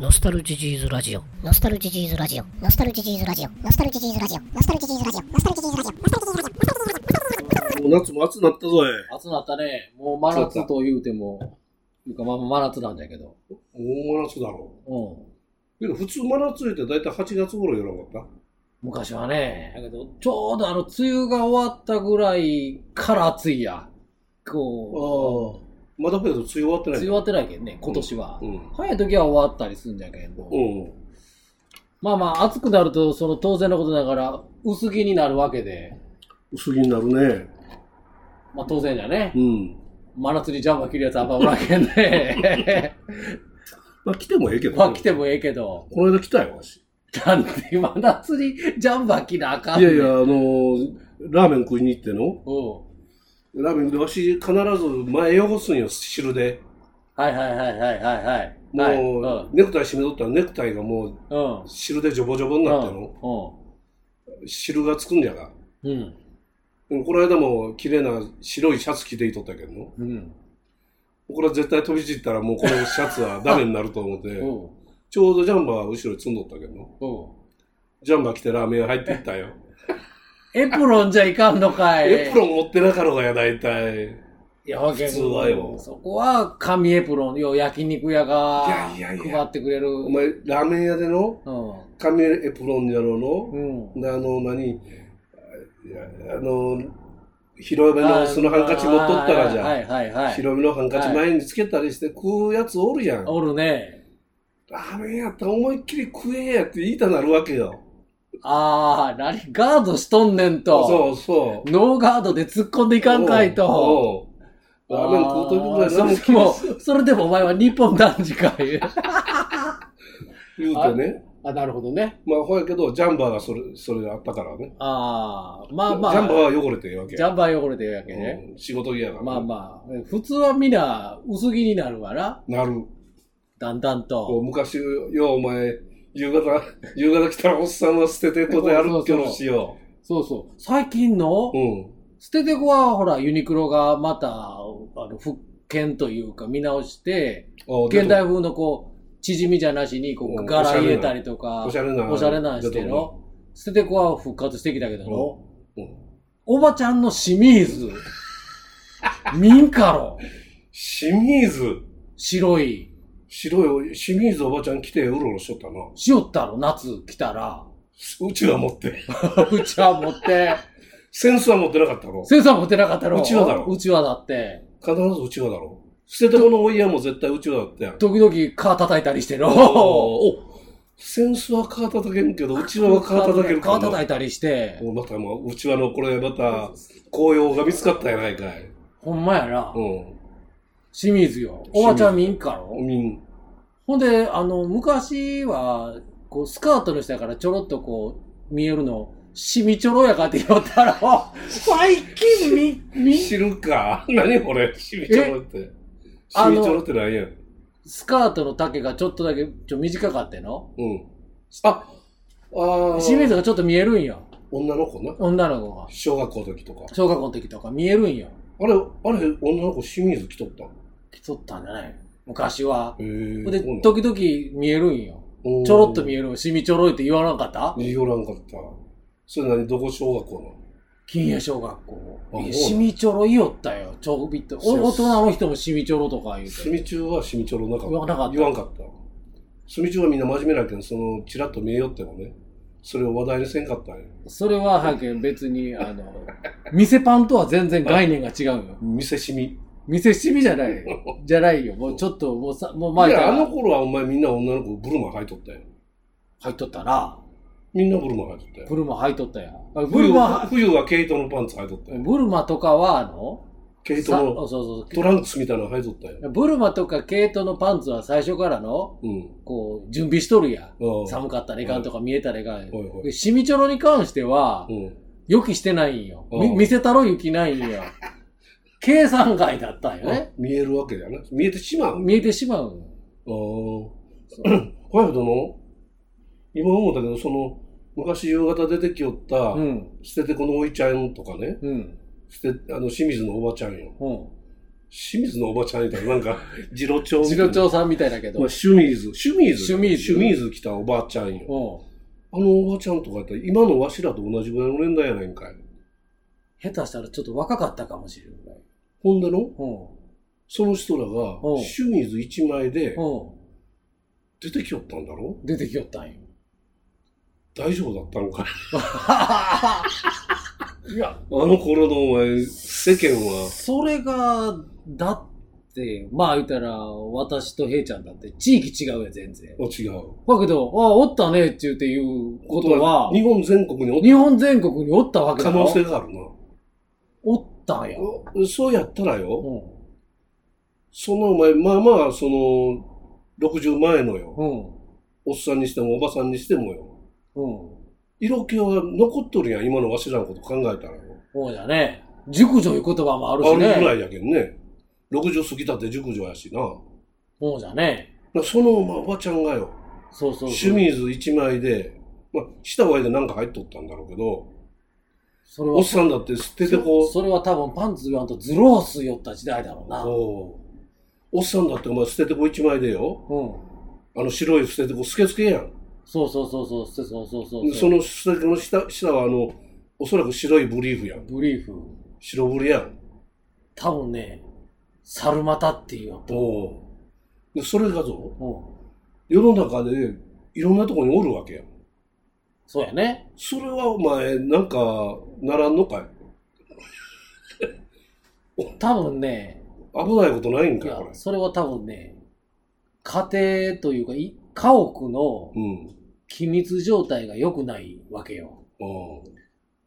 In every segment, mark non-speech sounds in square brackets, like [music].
ノスタルジジーズラジオ。ノスタルジジーズラジオ。ノスタルジジーズラジオ。ノスタルジジーズラジオ。ノスタルジジーズラジオ。ノスタルジジーズラジオ。ノスタルジジーズラジオ。もう夏も暑なったぞい。暑なったね。もう真夏と言うても、いうかまあ真夏なんだけど。もう真夏だろうん。う。けど普通真夏言って大体8月頃やらなかっ昔はね、だけど、ちょうどあの、梅雨が終わったぐらいから暑いや。たこう、まだけど梅雨終わってない。梅雨終わってないけんね、今年は。うん。早い時は終わったりするんだけど。うん。まあまあ、暑くなると、その当然のことながら、薄着になるわけで、薄着になるね。まあ当然じゃねう。ん。真夏にジャンバー着るやつあんまおらんけんね。[laughs] まあ来てもええけど、まあ着てもええけど、この間来たよ、わし。なんで真夏にジャンバー着なあかんねんいやいや、あのーラーメン食いに行ってのうん。ラーメンでわし必ず前汚すんよ、汁で。はいはいはいはいはいはい。もう、はいネクタイ締めとったらネクタイがもうん。う汁でジョボジョボになっての、汁がつくんじゃが。うん。うん。うんこの間も綺麗な白いシャツ着ていとったけどの。うん。これは絶対飛び散ったらもうこのシャツはダメになると思って、うん。ちょうどジャンバー後ろに積んどったけどの。うん。ジャンバー着てラーメン屋入っていったよ。エプロンじゃいかんのかい。エプロン持ってなかろうがや、大体。いや、普通はよそこは紙エプロン、要は焼肉屋がいやいやいや配ってくれる。お前、ラーメン屋でのうん。紙エプロンやろの、うん。あの、何、ああの、広めのそのハンカチ持っとったらじゃん。はいはいはい。広めのハンカチ前につけたりして食うやつおるやん。おるね。ラーメンやったら思いっきり食えやって言いたなるわけよ。ああ、何ガードしとんねんと。そうそう。ノーガードで突っ込んでいかんかいと。ラーメン食うとくぐらいあーそれでも、それでもお前は日本男児かい。[laughs] 言うてね。あ、なるほどね。まあ、ほやけど、ジャンバーがそれ、それがあったからね。ああ、まあまあ。ジャンバーは汚れてええわけジャンバー汚れてるわけね。うん仕事着やから。まあまあ、普通はみんな薄着になるわな。なる。だんだんと。昔、ようお前、夕方、夕方来たらおっさんは捨ててことやるっけどしよそうそう。最近の？う。うん。捨ててこは、ほら、ユニクロがまた、あの、復権というか見直して、あ現代風のこう、縮みじゃなしに、こうんう、柄入れたりとか、おしゃれな。おしゃれなんしての。捨ててこは復活してきたけどの、うんおばちゃんの清水、民家ろ、[laughs] 清水？白い、白い、清水おばちゃん来てうろうろしとったな。しよったろ、夏来たら。うちは持って。[laughs] うちは持って、センスは持ってなかったろ。センサー持ってなかったろ。うちわだろうちわだって。必ずうちわだろ。捨ててこのお家も絶対うちわだったやん。時々カー叩いたりしてろ。おセンスはカー叩けんけど、うちわはカー叩けるかカー叩いたりして。もうまたもう、うちわのこれまた、紅葉が見つかったやないかい。ほんまやな。う清水よ。おばちゃん民家ろん。みん、ほんで、あの、昔は、こう、スカートの下からちょろっとこう、見えるの、しみちょろやかって言ったら、[laughs] 最近み、み、知るか？[laughs] 何これ？しみちょろって。しあのみちょろって何や？スカートの丈がちょっとだけ、ちょ、短かってのうん。あ、ああ、清水がちょっと見えるんよ。女の子な？女の子が。小学校の時とか。小学校の時とか見えるんよ。あれ、あれ、女の子清水着とったの？来とったんじゃない昔は。へえ。で時々見えるんよ。うんちょろっと見える。しみちょろいって言わなかった？言わらんかった。それ何？どこ小学校の？金谷小学校あ。いやそうしみちょろいよったよ。ちょびっと。大人の人もしみちょろとか言うて。住み中は住みちょろなかった。言わなかった言わんかった。住み中はみんな真面目なけん、その、ちらっと見えよってもね、それを話題にせんかったんや。それは、はけん別に、あの、店パンとは全然概念が違うよ。店しみ。店しみじゃない。[laughs] じゃないよ。もうちょっと、もうさ、もう前いや、あからの頃はお前みんな女の子ブルマ履いとったよ。入っとったな。みんなブルマ履いとったよ。ブルマ履いとったや。ブ冬ルマは、、冬は毛糸のパンツ履いとったよ。ブルマとかは、あの、さ毛糸のそうそうトランクスみたいなの履いとったよ。ブルマとか毛糸のパンツは最初からの、うん。こう、準備しとるやん。ああ寒かったらいかんとか見えたらいかん。はいはいで、シミチョロに関しては、うん。予期してないんよ。見せたろ雪ないんよ。計算外だったんよあね。見えるわけだよな。見えてしまう。見えてしまう。ああ。ほやけどの、今思ったけど、その、昔夕方出てきよった、うん。捨ててこのおいちゃんとかね、うん。捨て、あの、清水のおばちゃんよ。うん。清水のおばちゃん [laughs] みたいな、なんか、次郎長。次郎長さんみたいだけど。まあ、シュミーズ。シュミーズ。シュミーズシュミーズ来たおばあちゃんよ。うん。あのおばちゃんとかやったら、今のわしらと同じぐらいの年代やないんかい。下手したらちょっと若かったかもしれない。ほんでの、うん。その人らがうん、シュミーズ一枚でう出てきよったんだろ？ん。出てきよったんよ。大丈夫だったのかい？[laughs] いや、あの頃のお前、世間は、それが、だって、まあ言ったら、私と平ちゃんだって地域違うや全然。あ違う。だけど、あおったねって言って言うことは、日本全国におっ日本全国におったわけだろ可能性があるな。おったんや。おそうやったらよ、うそのお前、まあまあ、その、60前のよ、ん。うん。おっさんにしてもおばさんにしてもよ、うん。色気は残っとるやん、今のわしらのこと考えたらよ。そうだね。熟女いう言葉もあるしあるぐらね。いやけんね。60過ぎたって熟女やしな。そうじゃね。その、まあ、おばちゃんがよ、そうそうそう。シュミーズ一枚で、まあ、下上でなんか入っとったんだろうけど、それはおっさんだって捨ててこそそれは多分パンツ言わんとズロース寄った時代だろうな。おおっさんだってお前捨ててこ一枚でよ、うん。あの白い捨ててこスケスケやん。そうそうそうそう、そうそうそうそう。その捨ててこの下下はあの、おそらく白いブリーフやん。ブリーフ。白ブリやん。多分ね、サルマタっていうよ。おおで、それがぞ、う？ん。世の中でいろんなところにおるわけやん。そうやね。それはお前、なんか、ならんのかい？[laughs] 多分ね、危ないことないんいかいこれ、。やそれは多分ね、家庭というか、い家屋のうん。機密状態が良くないわけよ。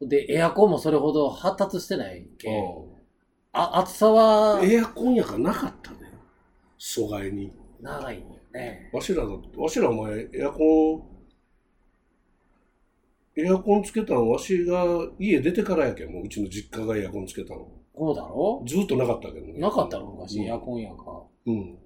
うん。で、エアコンもそれほど発達してないけん。うあ、暑さはん。エアコンやからなかったね。疎外に。長いんよね。わしらだって、わしらお前、エアコン、エアコンつけたのわしが家出てからやけん、もううちの実家がエアコンつけたの。こうだろ？ずっとなかったけどね。なかったの昔、うんエアコンやんか。うん。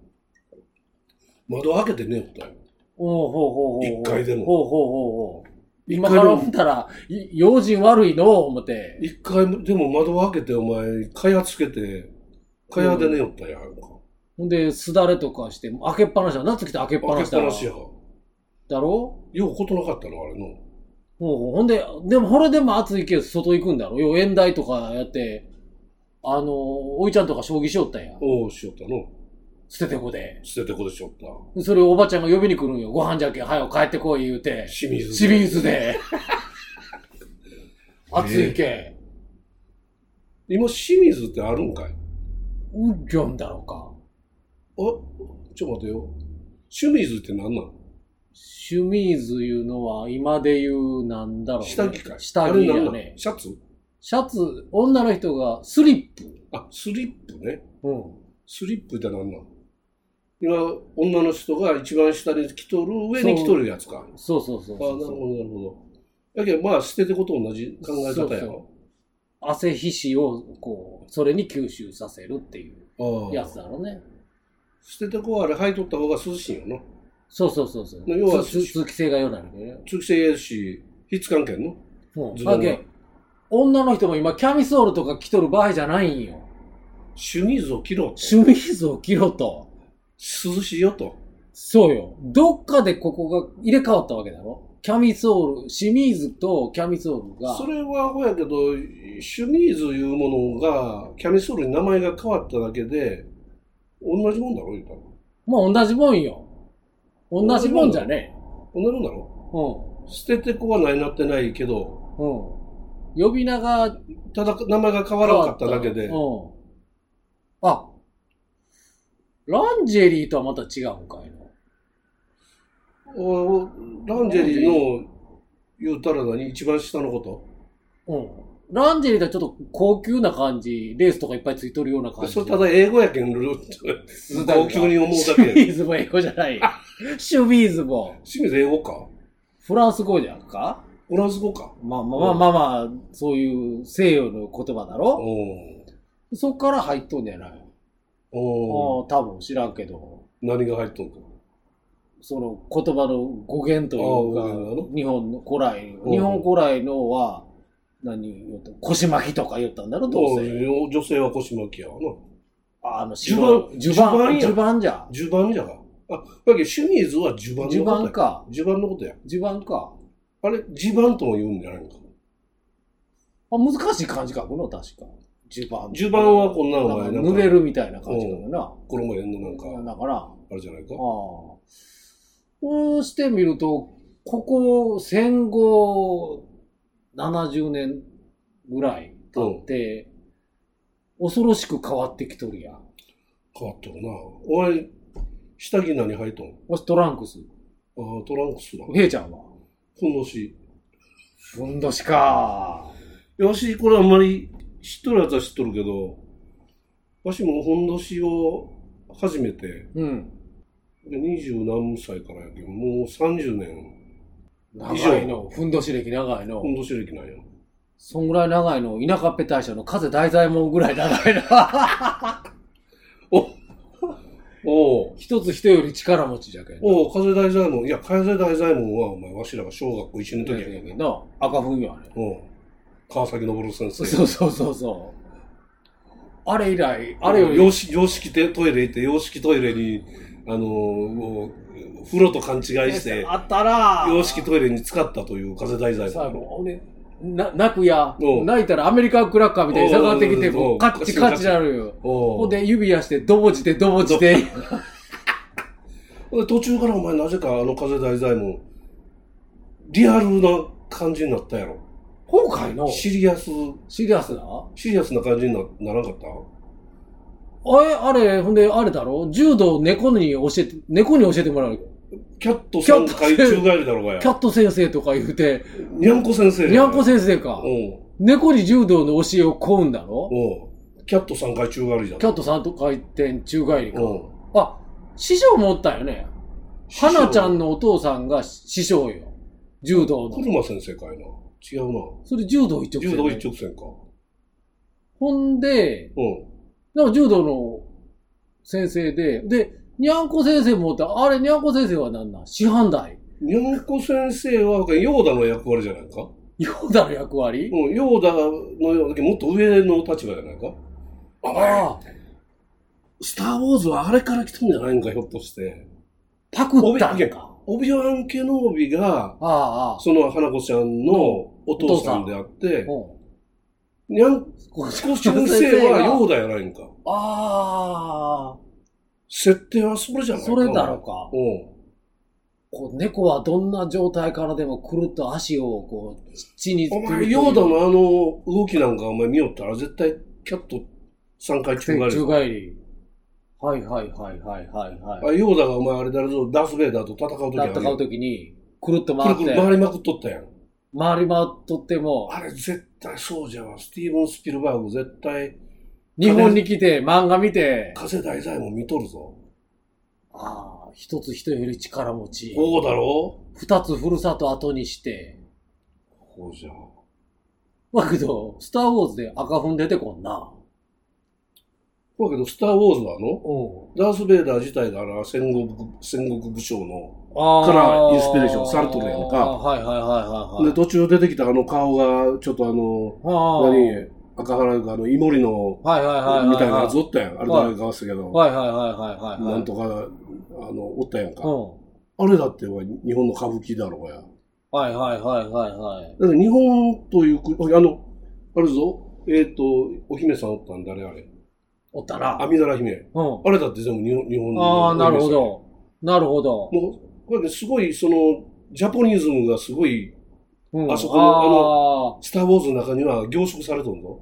窓開けて寝よったよ。おうほうほうほう。一回でもほうほうほうほう。今から見たら、い用心悪いの？う思って。一回でも窓開けてお前、蚊帳つけて、蚊帳で寝よったやんか。ほんで、すだれとかして、開けっぱなしだ。夏来て開けっぱ開なしだろ？けっぱなしや。だろ？ようことなかったの、あれの。ほうほんで、でも、これでも暑いけど外行くんだろ。よう、縁台とかやって、あの、おいちゃんとか将棋しよったんや。おうしよったの。捨ててこで。捨ててこでしよった。それをおばちゃんが呼びに来るんよ。ご飯じゃけん、はよ帰ってこい言うて。清水で。清水で。[laughs] 暑いけん。今、清水ってあるんかい？うんぎょんだろうか。あ、ちょっと待てよ。清水って何なん？シュミーズいうのは、今で言う、なんだろう、ね。下着かい下着やね。シャツ？シャツ、女の人がスリップ。あ、スリップね。うん。スリップって何なん今、女の人が一番下に着とる上に着とるやつか。そうそうそうあ、そうなるほど、なるほど。だけど、まあ、捨ててこと同じ考え方やろ。汗皮脂を、こう、それに吸収させるっていうああやつだろうね。捨ててこあれ履いとった方が涼しいよな。そうそうそうそう。要はつつ通気性が良くなるね。通気性やし、ひっつかんけんの。うん。ズボンがだけ女の人も今、キャミソールとか着とる場合じゃないんよ。シュミーズを着ろと。シュミーズを着ろと。涼しいよと。そうよ。どっかでここが入れ替わったわけだろキャミソール、シミーズとキャミソールが。それはほやけど、シュミーズいうものが、キャミソールに名前が変わっただけで、同じもんだろ言うたら。もう同じもんよ。同じもんじゃね同じもんだろ？う捨ててこはないなってないけど、ん。うん。呼び名がただ名前が変わらなかっただけで、うん。あ、ランジェリーとはまた違うんかいな。おランジェリーの言うたら何？一番下のこと？うん。ランジェリーとはちょっと高級な感じ、レースとかいっぱいついとるような感じ。それただ英語やけん、ルー高級に思うだシュけビーズも英語じゃない。シュビーズも。清水英語か？フランス語じゃんか？フランス語か。まあまあまあまあまあ、そういう西洋の言葉だろ？おそっから入っとんじゃな。いおおああ、多分知らんけど、何が入っとんかその言葉の語源というかの、日本の古来う、ん日本古来のは、何言腰巻きとか言ったんだろ、どうせ。お女性は腰巻きやわな。あの、襦袢襦袢、襦袢じゃ。襦袢じゃが。あ、だけどシュミーズは襦袢のこと襦や。袢か。襦袢のことや。襦袢か。あれ、襦袢とも言うんじゃないのか。あ、難しい漢字書くの確か。襦袢。襦袢はこんなのなんか前なんか濡れるみたいな感じだな。衣やんのなんか、だから、あれじゃないか？ああ。。こうしてみると、ここ戦後70年ぐらい経って、恐ろしく変わってきとるやん。変わったよな。お前、下着何履いとん？わしトランクス。ああ、トランクスだ。ヘイちゃんはふんどし。ふんどしか。よし、これあんまり知っとるやつは知っとるけど、わしもふんどしを初めて、うん。二十何歳からやけど、もう30年、長いの。ふんどし歴長いのふ。んどし歴なんや。そんぐらい長いの、田舎っぺ大将の風大左衛門ぐらい長いな。[laughs] おう一つ人より力持ちじゃけん。おう、風大左衛門。いや、風大左衛門は、お前、わしらが小学校一緒の時やけどな。な。赤ふんよ、あれ。おう川崎昇先生。そうそうそうそう。あれ以来、あれより、洋式、洋式でトイレ行って、洋式トイレに、あのー風呂と勘違いして、[laughs] あったな洋式トイレに使ったという風大左衛最門。後、俺、な、泣くや。泣いたらアメリカンクラッカーみたいに下がってきて、こう、カッチカッチなるよ。ほんで、指やして、どぼちて、どぼちて。で途中からお前なぜかあの風大左衛門、リアルな感じになったやろ。今回の？シリアス、シリアスな？シリアスな感じになならなかった？あれ、あれ、ほんで、あれだろ？柔道猫に教えて、猫に教えてもらう。キャット3回宙返りだろうがやキ。ャット先生とか言うて、にゃんこ先生。にゃんこ先生か。うん。猫に柔道の教えを請うんだろ？うん。キャット3回宙返りじゃん。キャットさんと回転宙返りか。うん。あ、師匠もおったよね。花ちゃんのお父さんが師匠よ。柔道の。車先生かいな。違うな。それ柔道一直線、柔道一直線か。ほんで、うん。なんか柔道の先生で、で、にゃんこ先生もおった。あれ、にゃんこ先生は何なん？師範代？にゃんこ先生は、ヨーダの役割じゃないか？ヨーダの役割？うん、ヨーダのもっと上の立場じゃないか？あああ、スター・ウォーズはあれから来たんじゃないんか、ひょっとして。パクったんか？オビワン・ケノービが、ああ、ああ。その花子ちゃんのお父さんであって、うんにゃんこ先生はヨーダやないんか。ああ、設定はそれじゃないか。それだろうか。うん。こう猫はどんな状態からでもくるっと足をこう、地にお前、ヨーダのあの動きなんかお前見よったら絶対キャット3回宙返り。宙返り。はいはいはいはいはいはい。あヨーダがお前あれ誰ぞ、ダース・ベイダーと戦う時ある戦うときに、くるっとく回って、るくる回りまくっとったやん。回り回っとっても、あれ絶対そうじゃわ。スティーブン・スピルバーグ絶対、日本に来て漫画見て、風大左衛門見とるぞ。ああ、一つ人より力持ち。そうだろ？二つふるさと後にして。そうじゃ。だけど、スターウォーズで赤粉出てこんな。だけど、スター・ウォーズはあの、うダース・ベイダー自体が戦国、戦国武将の、からインスピレーションされとるやんかはいはいはいはいはい。で、途中出てきたあの顔が、ちょっとあの、あー何、赤原があの、イモリの、はいはいはい。みたいなやつおったやん。あれはい誰か忘れたけど、はいはいはいはいはい。なんとか、あの、おったやんか。うん。あれだって日本の歌舞伎だろうや。はいはいはいはいはい。だから日本という国、あの、あれぞ、えっ、と、お姫さんおったんだ、あれあれ。おったな。阿弥陀羅姫。うん。あれだって全部日本日本のああ、なるほど。なるほど。もう、これね、すごい、その、ジャポニズムがすごい、うんあそこのあスター・ウォーズの中には凝縮されとるぞ。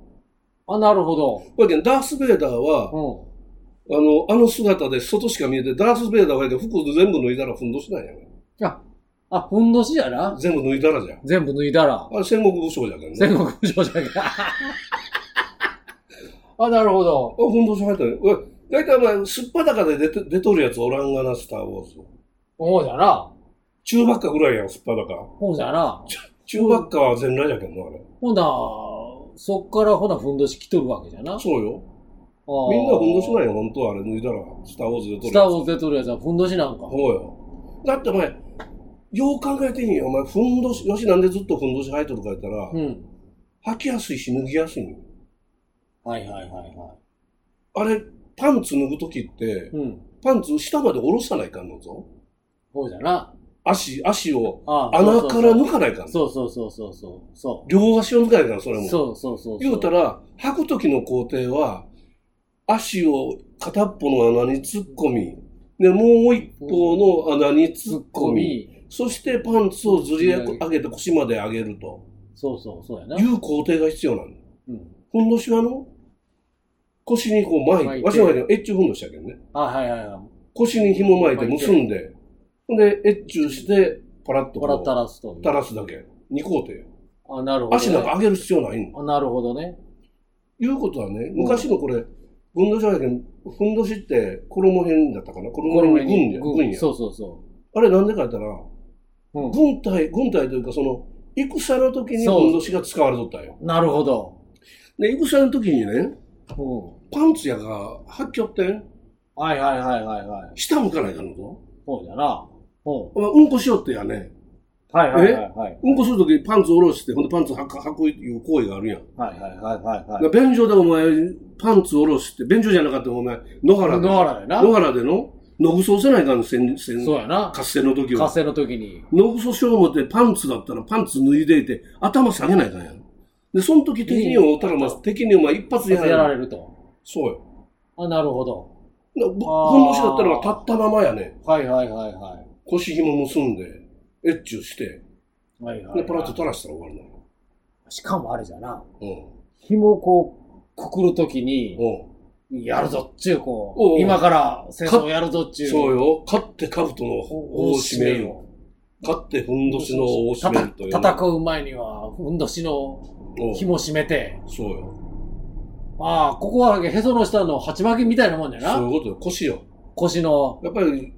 ーあ、なるほど。これね、ダース・ベイダーは、うん。あの、あの姿で外しか見えて、ダース・ベイダーはや服全部脱いだらふんどしなんやねあ、あ、ふんどしやな。全部脱いだらじゃん。全部脱いだら。あれ戦国武将じゃけんね。戦国武将じゃけ。[laughs] あ、なるほど。あ、ふんどし入ったね。うわ大体お前、すっぱだかで出て出とるやつおらんがな、スター・ウォーズ。ほうじゃな。中ばっかぐらいやん、すっぱだか。ほうじゃな。中ばっかは全裸じゃけんの、あれ。ほな、そっからほなふんどし着とるわけじゃな。そうよ。みんなふんどしなんよ、本当はあれ脱いだら。スター・ウォーズで撮るやつ。スターウォーズで撮るやつはふんどしなんか。そうよ。だってお前、よう考えてみよ。お前、ふんどし、よしなんでずっとふんどし履いとるか言ったら、うん。履きやすいし脱ぎやすいはいはいはいはい。あれ、パンツ脱ぐときって、うん。パンツ下まで下ろさないかんのぞ。そうじゃな。足、足を穴から抜かないかんの。そうそうそうそうそう。そ両足を抜かないかん、それう。も。そうそうそう。言うたら、履くときの工程は、足を片っぽの穴に突っ込み、で、もう一方の穴に突突っっ込み。そしてパンツをずり上げて腰まで上げるとそうそう、そうやな。いう工程が必要なの。うん。ふんどしはの腰にこう巻いて、わしのエッチュふんどしだけどね。あ、はいはいはい。腰に紐巻いて結んで、で、エッチュして、パラッとここらう垂らすと。垂らすだけ。二工程。あ、なるほど、ね。足なんか上げる必要ないの。あなるほどね。いうことはね、昔のこれ、ふんどしはやけん、ふんどしって衣編だったかな？衣編に軍や。軍や。そうそうそあれなんでか言ったら、う。うん。軍隊、軍隊というかその、戦の時にふんどしが使われとったよ。なるほど。で、戦の時にね、うん。パンツやが履きよってん、はいはいはいはいはい。下向かないかんのぞ。そうじゃな。うん。まあうんこしよってやね。はいはいはいはい。うんこするときパンツ下ろして、ほんでパンツ履く履くいう行為があるやん。はいはいはいはいはだから便所でお前、パンツ下ろして、便所じゃなかったらお前、野い。原で。野原やな。野原での、野ぐそせないかん、せん、せん、そうやな。合戦の時は。火星の時に。野ぐそしよう思ってパンツだったらパンツ脱いでいて、頭下げないかんやん。で、その時敵に会うたら、まあ、敵にお前一発でややられる。られると。そうよ。あ、なるほど。だぶふんどしだったら立ったままやね。はいはいはいはい。腰紐結んで、エッチュして、はいはい、で、パラッとは垂らしたら終わるの。い。しかもあれじゃな。うん。紐こう、くくるときに、うん。やるぞっちゅう、こおうう、今から戦争やるぞっちゅう。そうよ。勝って兜の尾を締める。よ。勝ってふんどしの尾を締めるという。戦う前には、ふんどしのうん紐締めて、そうよ。ああ、ここはへその下の鉢巻きみたいなもんだよな。そういうことよ。腰よ。腰の。やっぱり、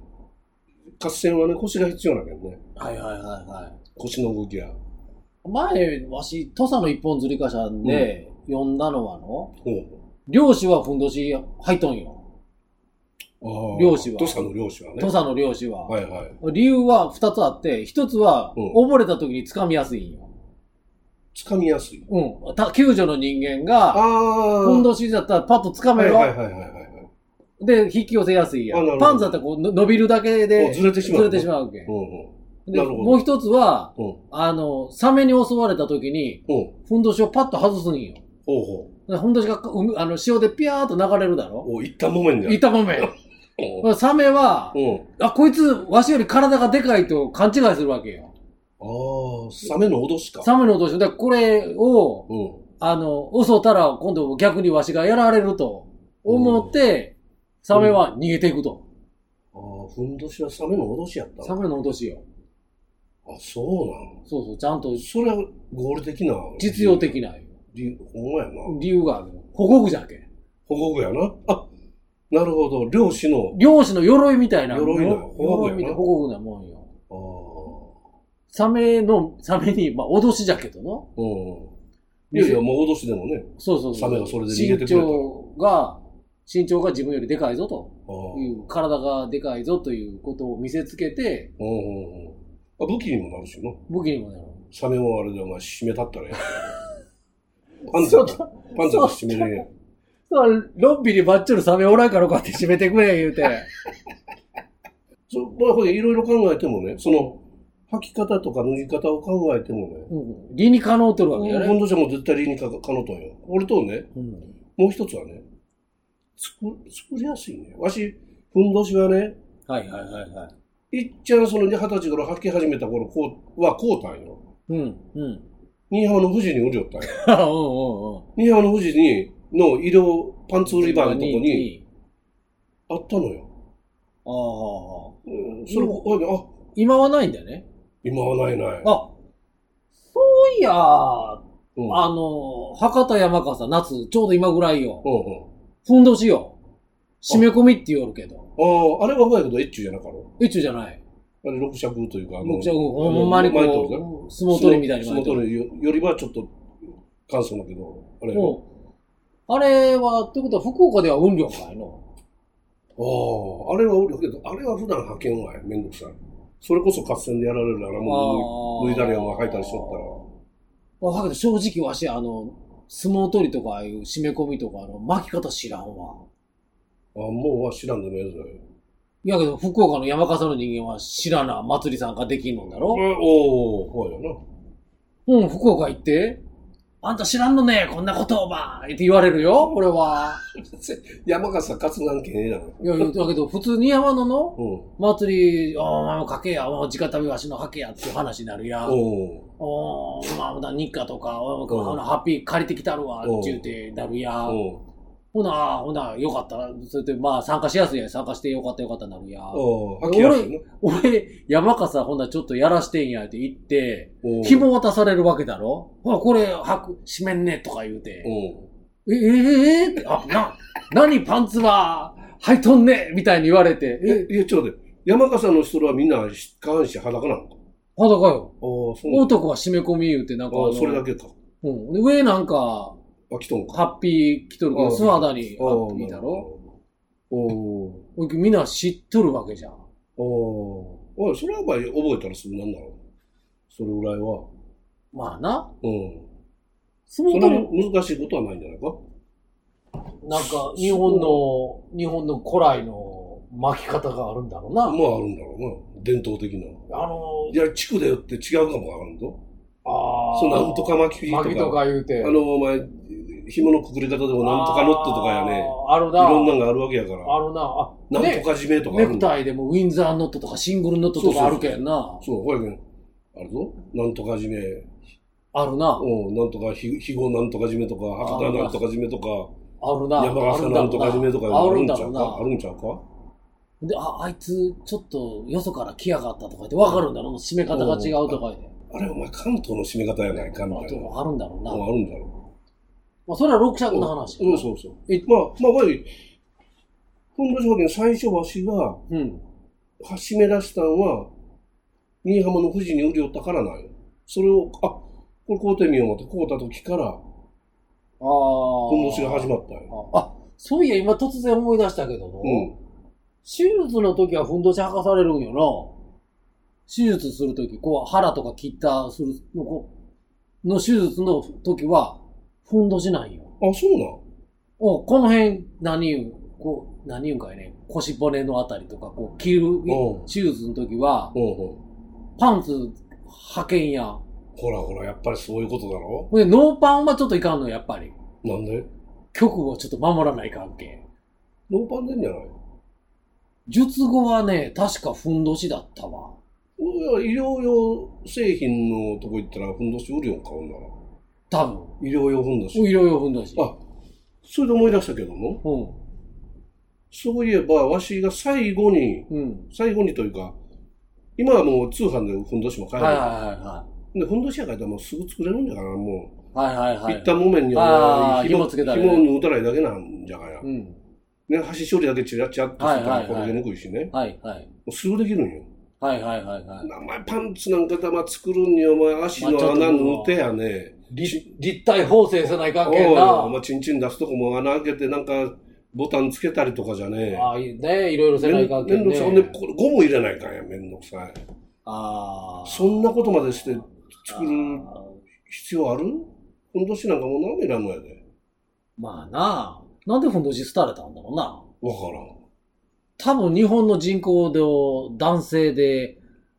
合戦はね、腰が必要なけどね。はいはいはいはい。腰の動きが。前、わし、土佐の一本釣りかしゃんで、読んだのはの、ほ漁師はふんどし履いとんよ。漁師は土佐の漁師はね。土佐の漁師は。はいはい。理由は二つあって、一つは、うん溺れた時に掴みやすいんよ。掴みやすい。うん。た救助の人間が。ふんどしだったらパッと掴めろ。はいはいはいはいはい。で、引き寄せやすいやん。パンツだったらこうの伸びるだけでずれてしまう。ずれてしまうけほどもう一つは。あの、サメに襲われた時に、うん。ふんどしをパッと外すんよ。ほうほでふんどしが海あの潮でピャーっと流れるだろ？う。おいったもめんじゃん。いたもめ。[laughs] うん。サメは、うん。あ、こいつ、わしより体がでかいと勘違いするわけよ。ああ、サメの脅しか。サメの脅し。だこれを、うん。あの、襲ったら今度逆にわしがやられると思って、サメは逃げていくと。ああ、ふんどしはサメの脅しやったの？サメの脅しよ。あ、そうなそうそう、ちゃんとのそれは合理的な。実用的な理由？ほんまやな。理由がある。保護具じゃけ。保護具やな？あ、なるほど。漁師の。漁師の鎧みたいな。鎧な保護具やな鎧みたいな保護具な？もんよ。ああ。サメの、サメに、まあ、脅しじゃけどの。うん。いやいや、もう脅しでもね。そうそうそう。サメがそれで逃げてくれた身長が、身長が自分よりでかいぞと。いう、体がでかいぞということを見せつけて、うんうんうん。あ、武器にもなるしな。武器にもなる。サメもあれでお前締めたったらや。[laughs] パンツだったら、パンツだったら締めれんやん。そう、ロンビにバッチョルサメおらんからこうやって締めてくれ言うて。[laughs] そう、まあ、これいろいろ考えてもね、その、履き方とか脱ぎ方を考えてもね、うん理にかのうとるわけやね。ふんどしはもう絶対理にかかのとんよ。俺とね、うんもう一つはね、作作りやすいね。わし、ふんどしはね、はいはいはいはい。いっちゃんその二十歳から履き始めた頃こうはこうたんよ。うん、うん。新居浜の富士に売りよったんよ。うんうんうん。新居浜の富士に、の医療パンツ売り場のとこにあったのよ。ああ。うん、それ、あ、あ今はないんだよね。今はないない。あ、そういや、うん、あの、博多山笠夏、ちょうど今ぐらいよ。うんうん。ふんどしよ。締め込みって言おるけど。ああ、あれはうまいけど、エッチュじゃなかろ。エチュじゃない。あれ、六尺というか、あ僕じゃ、ほんまにこう、相撲取りみたいに相撲。取りよよりはちょっと、簡素だけど、あれ。うんあれは、ってことは福岡では運量かいの？ああ、あれはおるけど、あれは普段派遣はめんどくさい。それこそ合戦でやられるならもう脱い脱いだりを履いたりしとったら。まあ、だけど正直わし、あの、相撲取りとか、ああいう締め込みとか、あの、巻き方知らんわ。ああ、もうは知らんでもええぞ。いやけど、福岡の山笠の人間は知らな祭り参加できんのんだろ？おおほうやな。うん、福岡行って、あんた知らんのね、こんなことばって言われるよ、俺は。[laughs] 山笠勝つなんけねえだろ。いや、いやだけど、普通に山ののうん。祭り、あお前もかけや、お前直旅わしのはけやっていう話になるやん。おおー、まあ、だ日課とか、おうんあのハッピー借りてきたるわ、って言うてなるやほな、ほな、よかった。それで、まあ、参加しやすいやん。参加してよかったよかったなるやん。おはきやすいな。俺、山笠ほんなちょっとやらしてんやって言って、お紐渡されるわけだろ？ほら、これ、はく、閉めんねとか言うて。おえ、えええって、あ、な、何パンツは、履いとんねみたいに言われて、え、え、いや、ちょっと待って。山笠の人らはみんな下半身裸なのか？裸よ。男は締め込み言うて、なんかあそれだけか。うん。で上なんか、あ、来とんか。ハッピー着とるけど、ああ素肌にああハッピーだろ？おおみんな知っとるわけじゃん。おおい、それはやっぱり覚えたらすぐなんだろう。それぐらいは。まあな。うん。そそんなの時難しいことはないんじゃないか？なんか、日本の、日本の古来の巻き方があるんだろうな。まああるんだろうな。伝統的な。あのいや、地区でよって違うかもわからんぞ。あーそうなんとか巻きとか巻きとか言うて。あの、お前、紐のくくり方でもなんとかノットとかやね。あるな。いろんなのがあるわけやから。あるな。あ、なんねとか締めとかあネるんだ。クタイでもウィンザーノットとかシングルノットとかあるけんな。そう、ほやけん。あるぞ。なんとか締め。あるな。うん、なんとかひ、ひごなんとか締めとか、博多なんとか締めとか、あるな。山笠なんとか締めとかああるるんちゃうか？あな。るんちゃうか？で、あ、あいつ、ちょっと、よそから来やがったとか言って分かるんだろう締め方が違うとか言って。あれ、お前関東の締め方やないかみたいな。もあるんだろうな。うんあるんだろまあ、それは六尺の話。う。うん、そうそう。えまあ、まあ、わい、ふんどし保険最初わしが、うん。締め出したんは、新居浜の富士に売り寄ったからなんよ。それを、あ、これ買うてみよう思って買うた時から、ああ。ふんどしが始まったんよ。あ、そういや、今突然思い出したけども、うん。手術の時はふんどし履かされるんよな。手術する時、こう、腹とか切った、するの、の手術の時は、ふんどしなんよ。あ、そうなんおこの辺、何言う、こう、何言うんかいね、腰骨のあたりとか、こう、切るうん、手術の時は。パンツ履けんや。ほらほら、やっぱりそういうことだろ？で、ノーパンはちょっといかんの、やっぱり。なんで？曲をちょっと守らない関係。ノーパンでんじゃない？術後はね、確かふんどしだったわ。いや医療用製品のとこ行ったらふんどし売るよんか、ほんなら。多分。医療用ふんどし。いろいろふんどし。あ、それで思い出したけども、うん。そういえば、わしが最後に、うん。最後にというか、今はもう通販でふんどしも買える。はいはいはで、ふんどしやからもうすぐ作れるんじゃから、もいはい。はいはいはい。一旦木綿に紐紐つけたらね紐を縫うたらいいだけなんじゃから。うん。ね、端処理だけチラチラっとするからこれでにくいしね。はいはい。もうすぐできるんよ。はいはいはいはい。お前パンツなんか玉作るんにお前足の穴縫うてやね。立立体縫製せないかんけんおうおな。前チンチン出すとこも穴開けてなんかボタンつけたりとかじゃねああ、いいね。いろいろせないかんけんね。めんどくさい。ほんで、これゴム入れないかんや、めんどくさい。ああ。そんなことまでして作る必要ある？ふんどしなんかもう何もいらんのやで。まあな。なんでふんどし廃れたんだろうな。わからん。多分日本の人口で男性で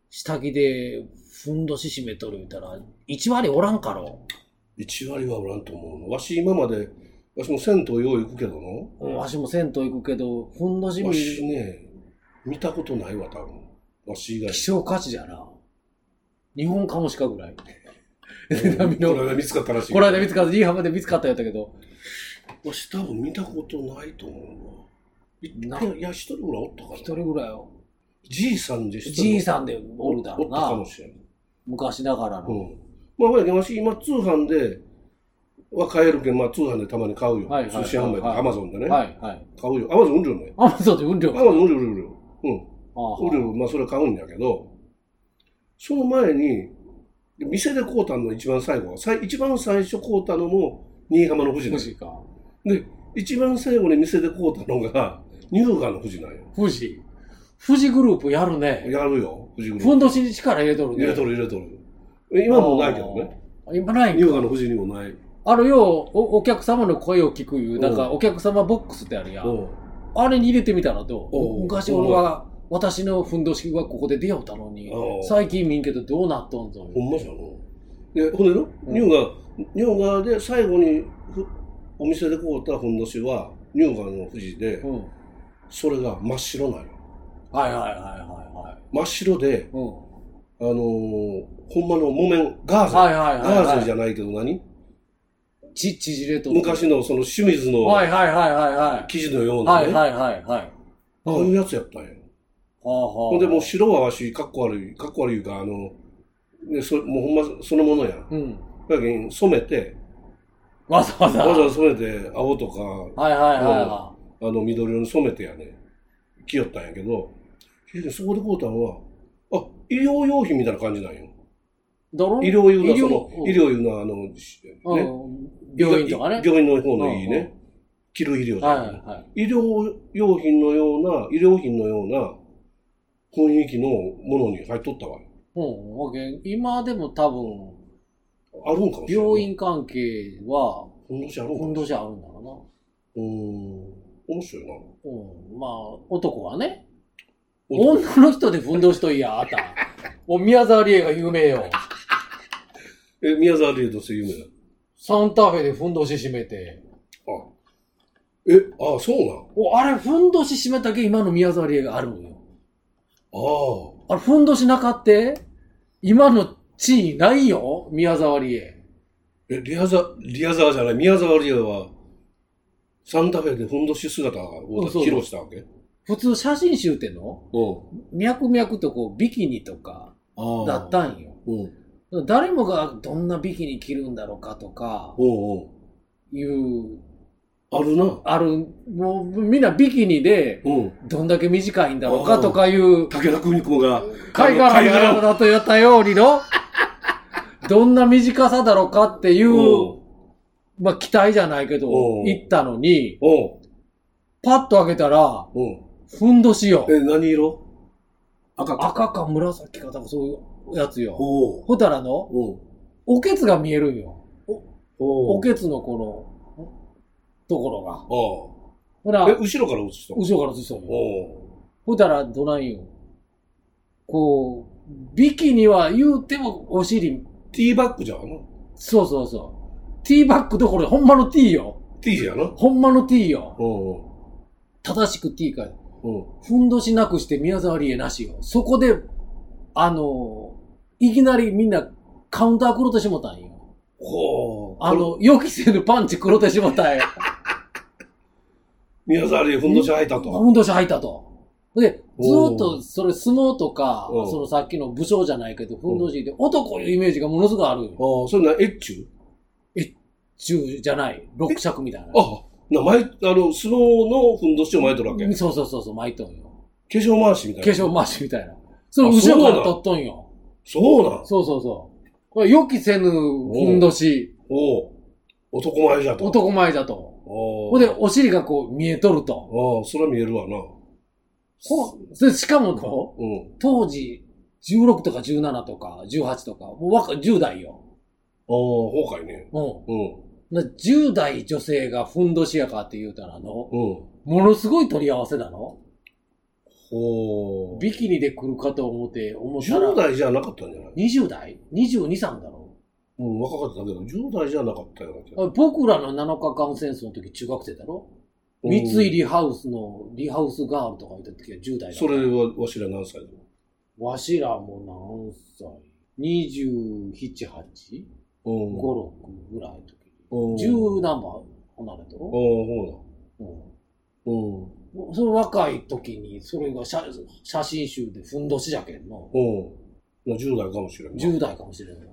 下着でふんどし締めとる言うたら1割おらんかろ。1割はおらんと思うの。わし今まで、わしも銭湯よう行くけどの。うんわしも銭湯行くけど、ふんどしわ見るしね、見たことないわ、多分。わし以外希。少価値じゃな。日本カモシカぐらい。うん [laughs] 波のこの間見つかったらしい。この間見つかった、いい浜で見つかったやったけど。わし多分見たことないと思うわ。いなや、一人ぐらいおったかな。一人ぐらいよ。じいさんで一人じいさんでおるだろうおったかなも。しれん。昔ながらの。うん。まあ、ほやけんわし今通販で、は買えるけん、まあ通販でたまに買うよ。はいはいはい通信販売で、はいアマゾンでね。はい、はい。買うよ。アマゾン売るよね。アマゾンで運量アマゾン売る売る売る。うん。あ売る、まあそれ買うんだけど、その前に、店で買うたの一番最後、さい一番最初買うたのも、新居浜の富士なんよ富士か。で、一番最後に店で買うたのが、乳河の富士なんよ。富士。富士グループやるね。やるよ、富士グルーふんどしに力入れとるプ。ね。入れとる入れとる。今もうないけどね。今ないんか乳河の富士にもない。あるよ、おお客様の声を聞くいう、なんかうお客様ボックスってあるやん。うん。あれに入れてみたらどおうう昔俺は、私のふんどしはここで出会ったのに最近見んけどどうなっとんぞ。ほんまじゃの。で、ほんでの、うん乳が、乳がで最後にふお店で買うたふんどしは、乳がの富士で、うん。それが真っ白なんよ。はいはいはいは真っ白で、いはい。うん。あのーほんまの木綿、ガーゼ。はいはいはいはいガーゼじゃないけど何？ち、縮れと昔のその清水のはいはいはいはいはい。生地のようなね。はいはいはいはい。ああいうやつやったんよ。はあはあほんでもう白はわし、かっこ悪い、かっこ悪いか、あの、ね、そもうほんまそのものや。うん。だけど染めて、わざわざ。わざわざ染めて、青とか、はいはいはいはあの、緑色に染めてやね、着よったんやけど、そこで買うたのは、あ、医療用品みたいな感じなんよ。い。だろ？医療用の、そ医の、療医療用のあの、しね、うん病院とかね。病院の方のいいうんね、着る医療はい品はいはい。医療用品のような、医療品のような雰囲気のものに入っとったわ。うん。今でも多分、あるんかもしれない。病院関係は、ふんどしあるんかふん。どしあるんだろうーん。面白いな。うな。うん。まあ、男はね。男女の人でふんどしといや、あった。もう宮沢りえが有名よ。[laughs] え、宮沢りえとして有名だ。サンタフェでふんどし締めて。あ。え、あそうなんお、あれ、ふんどし締めたけ今の宮沢りえがあるんよ。ああ。あれ、ふんどしなかって？今の地位ないよ宮沢りえ。え、リアザ、リアザーじゃない、宮沢りえは、サンタフェでふんどし姿を披露したわけ？普通写真集っての？うん。脈々とこう、ビキニとか。だったんよ。うん。誰もがどんなビキニ着るんだろうかとか。いう、あるな。ある、もうみんなビキニでうん。どんだけ短いんだろうかとかいう、武田久美子が、貝殻のだとやったようにの、[laughs] どんな短さだろうかっていう、うん。まあ期待じゃないけどう、ん行ったのに。パッと開けたら、うん。ふんどしよ。え、何色？赤か。赤か紫か、多分そういうやつよ。おう。ほたらの、うん。おけつが見えるんよ。おおけつのこの、ところが。おほらえ、、後ろから映した後ろから映したんよ。おほたら、どないよ。こう、ビキニは言うてもお尻、ティーバッグじゃんのそうそうそう。ティーバッグどころでほんまの T よ。ティーじゃなほんまの T よ。うん正しく T かよ。うん。ふんどしなくして宮沢りえなしよ。そこで、あの、いきなりみんなカウンター黒てしもたんよ。ほう。あの、予期せぬパンチ黒てしもたんよ。[laughs] 宮沢りえふんどし履いたと。ふんどし履いたと。で、ずーっおと、それ相撲とかうん、そのさっきの武将じゃないけど、ふんどしで男のイメージがものすごいあるよ。ああ、それな、エッチュ中じゃない。六尺みたいな。あ、な、巻い、あの、相撲のふんどしを巻いとるわけ。化そうそうそうそう、巻いとんよ。粧回しみたいな。化粧回しみたいな。それ後ろから取っとんよ。そうなん？そうそうそう。これ予期せぬふんどし、おう男前じゃと。男前だと。おほんで、お尻がこう見えとると。ああ、それは見えるわな。ほでしかもの、う？ん。当時、16とか17とか18とか、もう若い10代よ。ああ、崩壊ね。うん。うん。な10代女性がふんどしやかって言うたらの、うん。ものすごい取り合わせだの？ほう。ビキニで来るかと思って、思ったら10、代じゃなかったんじゃない？20代 ?22、3だろうん、若かったけど、10代じゃなかったような僕らの7日間戦争の時中学生だろ？うん三井リハウスのリハウスガールとか言った時は10代だそれは、わしら何歳だわしらも何歳 ?27、8? うん。5、6ぐらいの時うん。に。10何番離れたろ、ああ、ほうんうだ。うん。その若い時に、それが写写真集でふんどしじゃけんの。うん。10代かもしれんない。10代かもしれない。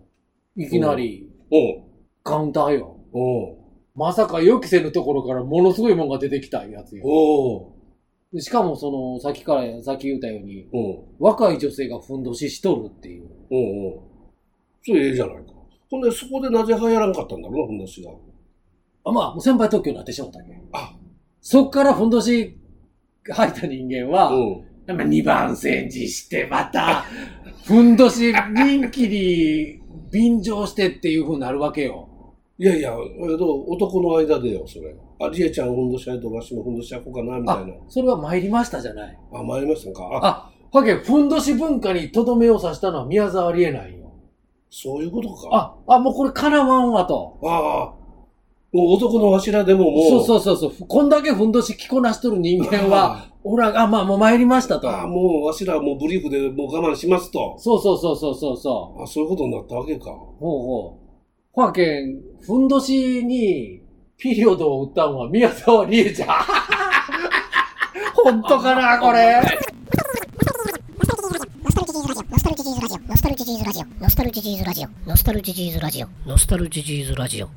いきなりうん。カウンターよ。うん。まさか予期せぬところからものすごいもんが出てきたやつよ。おでしかもその、さっきから、さっき言ったように、うん。若い女性がふんどししとるっていう。うんうん。それええじゃないか。ほんで、そこでなぜ流行らんかったんだろうな、ふんどしが。あまあ、もう先輩特許になってしまったけん。あ、そっからふんどし履いた人間は、うん。まあ、2番煎じして、また、[laughs] ふんどし人気に便乗してっていう風になるわけよ。いやいや、男の間でよ、それ。あ、りえちゃんふんどしないとわしもふんどしやこうかな、みたあいな。、それは参りましたじゃない。あ、参りましたかああ、はけ、ふんどし文化にとどめを刺したのは宮沢りえないよ。そういうことか。あ、あ、もうこれかなわんわと。ああ。もう男のわしらでももう。そうそうそうそう。こんだけふんどし着こなしとる人間は、ほら、あ、まあもう参りましたと。ああ、もうわしらはもうブリーフでもう我慢しますと。そうそうそうそうそうそう。あそういうことになったわけか。ほうほう。ほやけん、ふんどしにピリオドを打ったんは宮沢りえちゃん。[laughs] 本当かな、これ。ーズラジオ。ノスタルジーズラジオ。ノスタルジーズラジオ。ノスタルジーズラジオ。ノスタルジージーズラジオ。